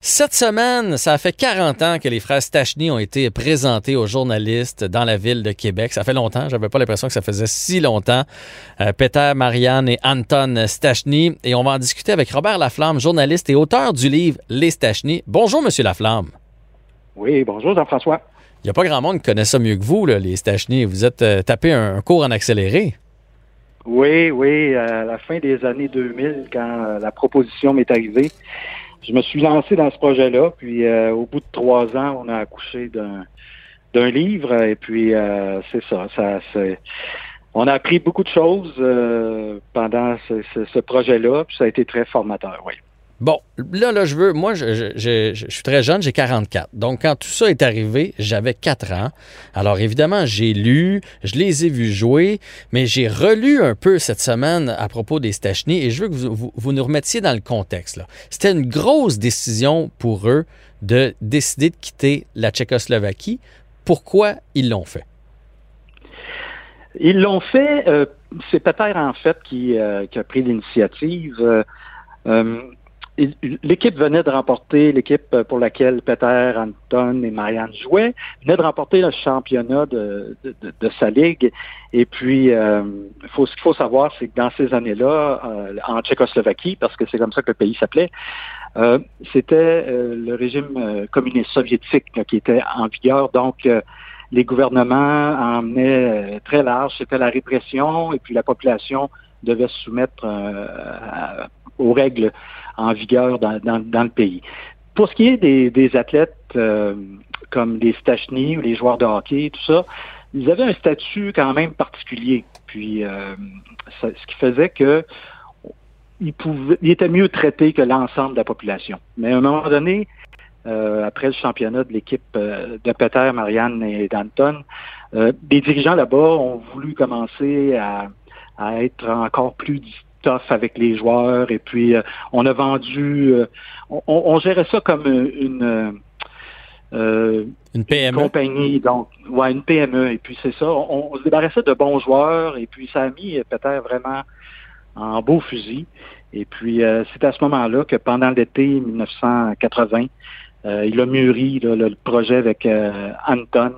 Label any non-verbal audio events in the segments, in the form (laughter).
Cette semaine, ça fait 40 ans que les frères Stachny ont été présentés aux journalistes dans la ville de Québec. Ça fait longtemps, j'avais pas l'impression que ça faisait si longtemps. Euh, Peter, Marianne et Anton Stachny. Et on va en discuter avec Robert Laflamme, journaliste et auteur du livre Les Stachny. Bonjour, Monsieur Laflamme. Oui, bonjour, Jean-François. Il n'y a pas grand monde qui connaît ça mieux que vous, là, les Stachny. Vous êtes euh, tapé un, cours en accéléré. Oui, oui, à la fin des années 2000, quand euh, la proposition m'est arrivée, je me suis lancé dans ce projet-là. Puis euh, au bout de trois ans, on a accouché d'un livre. Et puis euh, c'est ça. Ça, on a appris beaucoup de choses euh, pendant ce, ce, ce projet-là. Puis ça a été très formateur. Oui. Bon, là, là, je veux. Moi, je, suis très jeune, j'ai 44. Donc, quand tout ça est arrivé, j'avais 4 ans. Alors, évidemment, j'ai lu, je les ai vus jouer, mais j'ai relu un peu cette semaine à propos des Stachny et je veux que vous, nous remettiez dans le contexte. C'était une grosse décision pour eux de décider de quitter la Tchécoslovaquie. Pourquoi ils l'ont fait? Ils l'ont fait, euh, c'est Peter en fait qui, euh, a pris l'initiative. Euh, L'équipe venait de remporter, l'équipe pour laquelle Peter, Anton et Marianne jouaient, venait de remporter le championnat de, de, de, sa ligue. Et puis, euh, faut, ce qu'il faut savoir, c'est que dans ces années-là, euh, en Tchécoslovaquie, parce que c'est comme ça que le pays s'appelait, euh, c'était euh, le régime communiste soviétique là, qui était en vigueur. Donc, les gouvernements emmenaient très large, c'était la répression, et puis la population devait se soumettre aux règles en vigueur dans, dans, dans, le pays. Pour ce qui est des, des athlètes euh, comme les Stachny ou les joueurs de hockey, tout ça, ils avaient un statut quand même particulier. Puis, euh, ce qui faisait que ils, pouvaient, ils étaient mieux traités que l'ensemble de la population. Mais à un moment donné, euh, après le championnat de l'équipe euh, de Peter, Marianne et d'Anton, euh, des dirigeants là-bas ont voulu commencer à, à être encore plus avec les joueurs et puis euh, on a vendu, euh, on, on, gérait ça comme une euh, une PME. compagnie, donc ouais une PME et puis c'est ça, on, on, se débarrassait de bons joueurs et puis ça a mis peut-être vraiment en beau fusil. Et puis c'est à ce moment-là que pendant l'été 1980 il a mûri là, le, projet avec Anton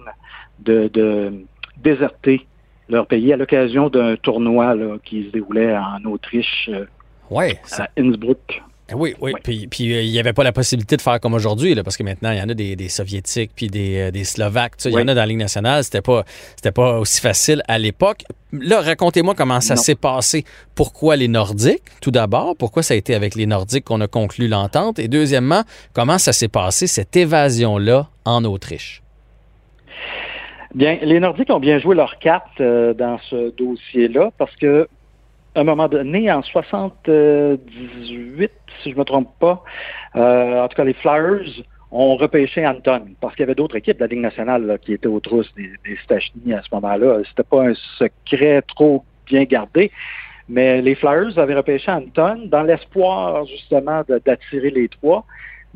de, de déserter leur pays à l'occasion d'un tournoi là, qui se déroulait en Autriche, euh, à Innsbruck. Oui, oui. Ouais. Puis, puis euh, il n'y avait pas la possibilité de faire comme aujourd'hui, parce que maintenant, il y en a des, des Soviétiques puis des, euh, des Slovaques. Il ouais. y en a dans la Ligue nationale. C'était pas, c'était pas aussi facile à l'époque. Là, racontez-moi comment ça s'est passé. Pourquoi les Nordiques, tout d'abord? Pourquoi ça a été avec les Nordiques qu'on a conclu l'entente? Et deuxièmement, comment ça s'est passé, cette évasion-là, en Autriche? Bien, les Nordiques ont bien joué leur carte euh, dans ce dossier-là parce que à un moment donné, en 78, si je me trompe pas, euh, en tout cas les Flyers ont repêché Anton parce qu'il y avait d'autres équipes de la Ligue nationale là, qui étaient aux trousses des, des Stachny à ce moment-là. C'était pas un secret trop bien gardé. Mais les Flyers avaient repêché Anton dans l'espoir justement d'attirer les trois.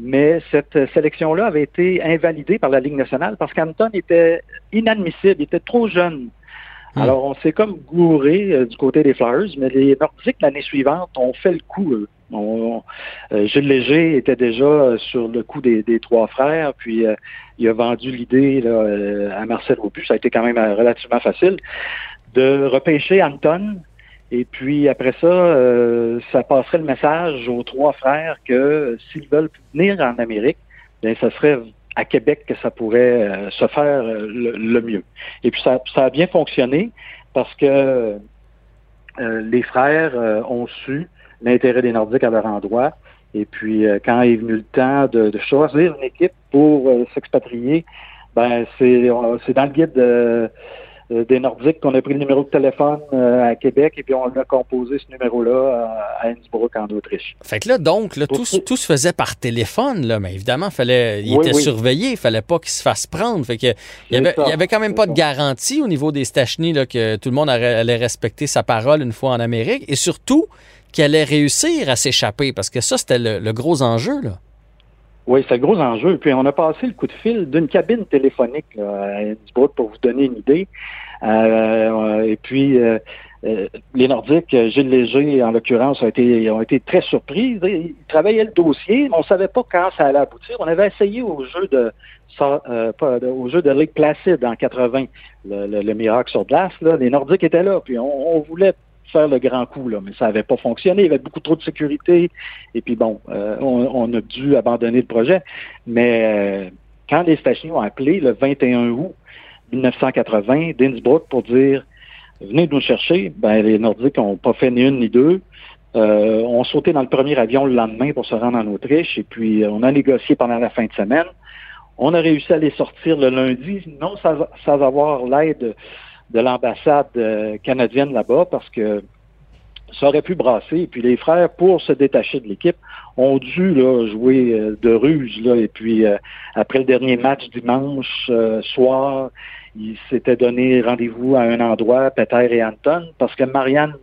Mais cette sélection-là avait été invalidée par la Ligue nationale parce qu'Anton était inadmissible, il était trop jeune. Mmh. Alors, on s'est comme gouré euh, du côté des Flyers, mais les Nordiques, l'année suivante, ont fait le coup. Eux. On, euh, Gilles Léger était déjà sur le coup des, des trois frères, puis euh, il a vendu l'idée à Marcel Aubu, ça a été quand même relativement facile, de repêcher Anton et puis après ça, euh, ça passerait le message aux trois frères que s'ils veulent venir en Amérique, bien, ça serait à Québec que ça pourrait euh, se faire le, le, mieux. Et puis ça, ça, a bien fonctionné parce que euh, les frères ont su l'intérêt des Nordiques à leur endroit. Et puis quand est venu le temps de, de choisir une équipe pour s'expatrier, ben c'est dans le guide de euh, des Nordiques qu'on a pris le numéro de téléphone euh, à Québec et puis on a composé ce numéro-là à Innsbruck en Autriche. Fait que là, donc, là, tout, tout, se faisait par téléphone, là, mais évidemment, fallait, il était surveillé, il fallait pas qu'il se fasse prendre. Fait que, il y avait, avait quand même pas de garantie au niveau des Stachny là, que tout le monde allait respecter sa parole une fois en Amérique et surtout qu'il allait réussir à s'échapper parce que ça, c'était le, gros enjeu. Là. Oui, c'est le gros enjeu. Puis on a passé le coup de fil d'une cabine téléphonique là, à Innsbruck pour vous donner une idée. Euh, et puis, euh, euh, les Nordiques, Gilles Léger, en l'occurrence, ont été, ont été très surpris. Ils travaillaient le dossier, mais on ne savait pas quand ça allait aboutir. On avait essayé au jeu de, au jeu de Ligue Placide en 80, le, miracle sur glace. Là. Les Nordiques étaient là, puis on, voulait faire le grand coup, là, mais ça n'avait pas fonctionné. Il y avait beaucoup trop de sécurité. Et puis bon, on, a dû abandonner le projet. Mais quand les stations ont appelé le 21 août 1980 d'Innsbruck pour dire venez nous chercher. Ben, les Nordiques n'ont pas fait ni une ni deux. Euh, on sauté dans le premier avion le lendemain pour se rendre en Autriche et puis euh, on a négocié pendant la fin de semaine. On a réussi à les sortir le lundi, non sans, avoir l'aide de l'ambassade euh, canadienne là-bas parce que ça aurait pu brasser. Et puis les frères, pour se détacher de l'équipe, ont dû là, jouer de ruse. Là, et puis après le dernier match dimanche soir, ils s'étaient donné rendez-vous à un endroit, Peter et Anton, parce que Marianne,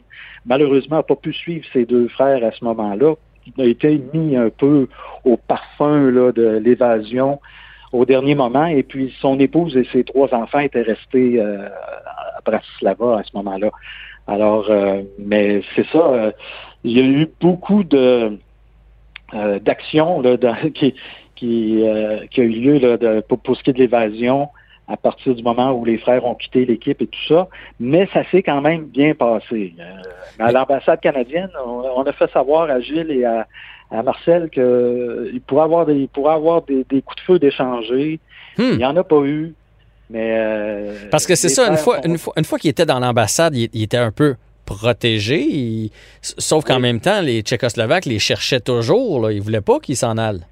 malheureusement, n'a pas pu suivre ses deux frères à ce moment-là. Il a été mis un peu au parfum là, de l'évasion au dernier moment. Et puis, son épouse et ses trois enfants étaient restés euh, Bratislava à ce moment-là. Alors, euh, mais c'est ça. Euh, il y a eu beaucoup de d'actions (laughs) qui, qui, qui a eu lieu là, de, pour, pour, ce qui est de l'évasion à partir du moment où les frères ont quitté l'équipe et tout ça. Mais ça s'est quand même bien passé. Euh, à l'ambassade canadienne, on, a fait savoir à Gilles et à, Marcel qu'il pourrait avoir des, pourrait avoir des, coups de feu d'échanger. Hmm. Il n'y en a pas eu. Mais euh, Parce que c'est ça, une fois, une fois, une fois qu'il était dans l'ambassade, il, était un peu protégé. sauf qu'en même temps, les Tchécoslovaques les cherchaient toujours. Là. Ils ne voulaient pas qu'ils s'en allent.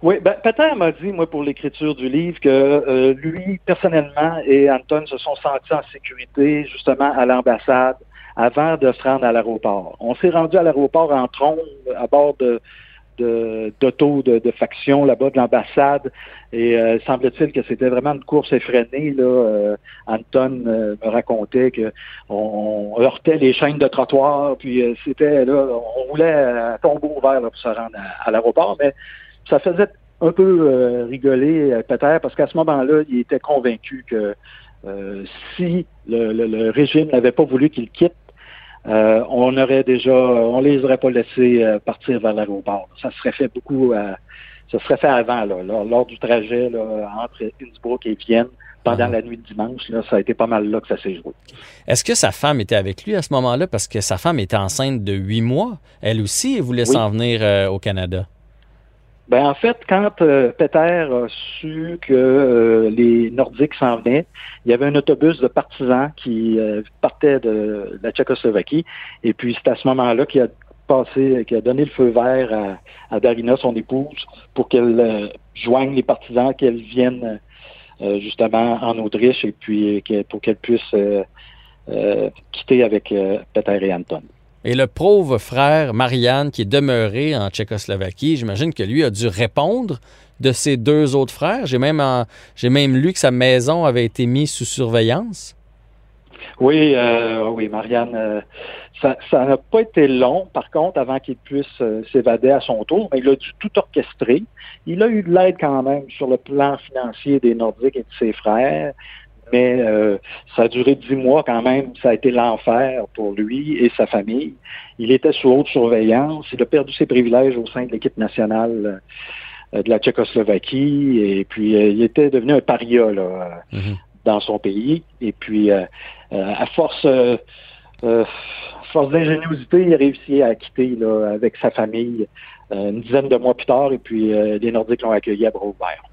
Oui, ben, Peter m'a dit, moi, pour l'écriture du livre, que euh, lui, personnellement, et Anton se sont sentis en sécurité, justement, à l'ambassade, avant de se rendre à l'aéroport. On s'est rendu à l'aéroport en trombe, à bord de d'auto de, de, faction là-bas de l'ambassade. Et euh, semble-t-il que c'était vraiment une course effrénée là. Euh, Anton me racontait que on, heurtait les chaînes de trottoir puis c'était là on roulait à tombeau ouvert là, pour se rendre à l'aéroport. Mais ça faisait un peu euh, rigoler euh, Peter parce qu'à ce moment-là, il était convaincu que euh, si le, régime n'avait pas voulu qu'il quitte, on aurait déjà, on les aurait pas laissés partir vers l'aéroport. Ça serait fait beaucoup, ça serait fait avant, là, lors, du trajet entre Innsbruck et Vienne. Pendant ah. la nuit de dimanche, là, ça a été pas mal là que ça s'est joué. Est-ce que sa femme était avec lui à ce moment-là? Parce que sa femme était enceinte de huit mois. Elle aussi, elle voulait s'en venir au Canada. Ben en fait, quand euh, Peter a su que euh, les Nordiques s'en venaient, il y avait un autobus de partisans qui euh, partait de la Tchécoslovaquie, et puis c'est à ce moment-là qu'il a passé, qu'il a donné le feu vert à, à Darina, son épouse, pour qu'elle joigne les partisans, qu'elle vienne justement en Autriche, et puis pour qu'elle puisse quitter avec Peter et Anton. Et le pauvre frère Marianne, qui est demeuré en Tchécoslovaquie, j'imagine que lui a dû répondre de ses deux autres frères. J'ai même, lu que sa maison avait été mise sous surveillance. Oui, euh, oui, Marianne, euh, ça n'a pas été long, par contre, avant qu'il puisse euh, s'évader à son tour, mais il a dû tout orchestrer. Il a eu de l'aide quand même sur le plan financier des Nordiques et de ses frères mais euh, ça a duré dix mois quand même. Ça a été l'enfer pour lui et sa famille. Il était sous haute surveillance. Il a perdu ses privilèges au sein de l'équipe nationale euh, de la Tchécoslovaquie. Et puis, euh, il était devenu un paria là, mm-hmm. dans son pays. Et puis, à force... force d'ingéniosité, il a réussi à quitter là, avec sa famille une dizaine de mois plus tard, et puis les Nordiques l'ont accueilli à bras ouverts.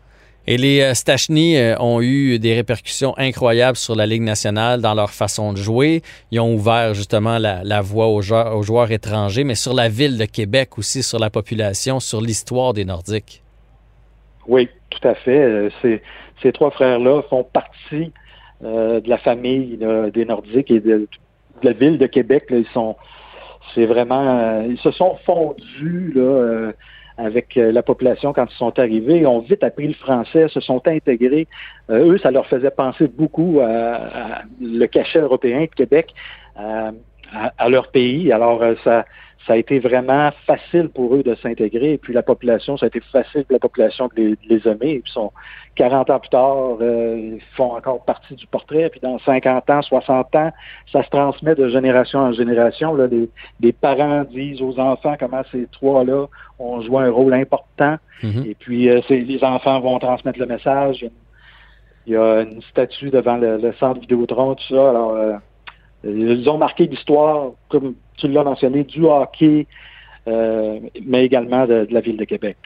Et les euh, Stachny euh, ont eu des répercussions incroyables sur la Ligue nationale dans leur façon de jouer. Ils ont ouvert justement la, voie aux joueurs, étrangers, mais sur la ville de Québec aussi, sur la population, sur l'histoire des Nordiques. Oui, tout à fait. Euh, ces trois frères-là font partie de la famille des Nordiques et de, la ville de Québec. ils sont, c'est vraiment, ils se sont fondus là, avec la population quand ils sont arrivés. Ils ont vite appris le français, se sont intégrés. eux, ça leur faisait penser beaucoup à, le cachet européen de Québec, à, à leur pays. Alors, ça ça a été vraiment facile pour eux de s'intégrer. Et puis la population, ça a été facile pour la population de les, aimer. Et puis sont 40 ans plus tard, euh, ils font encore partie du portrait. Puis dans 50 ans, 60 ans, ça se transmet de génération en génération. Là, les, parents disent aux enfants comment ces trois-là ont joué un rôle important. Mm-hmm. Et puis euh, les enfants vont transmettre le message. Il y a une statue devant le, centre Vidéotron, tout ça. Alors, euh, ils ont marqué l'histoire, comme tu l'as mentionné, du hockey, euh, mais également de, la ville de Québec.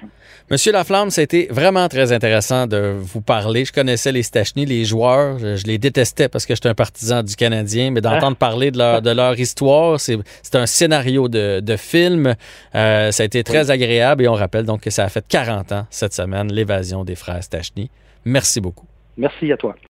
Monsieur Laflamme, ça a été vraiment très intéressant de vous parler. Je connaissais les Stachny, les joueurs, je, les détestais parce que j'étais un partisan du Canadien, mais d'entendre ah. (laughs) parler de leur, de leur histoire, c'est un scénario de, de film. Euh, ça a été très agréable et on rappelle donc que ça a fait 40 ans cette semaine, l'évasion des frères Stachny. Merci beaucoup. Merci à toi.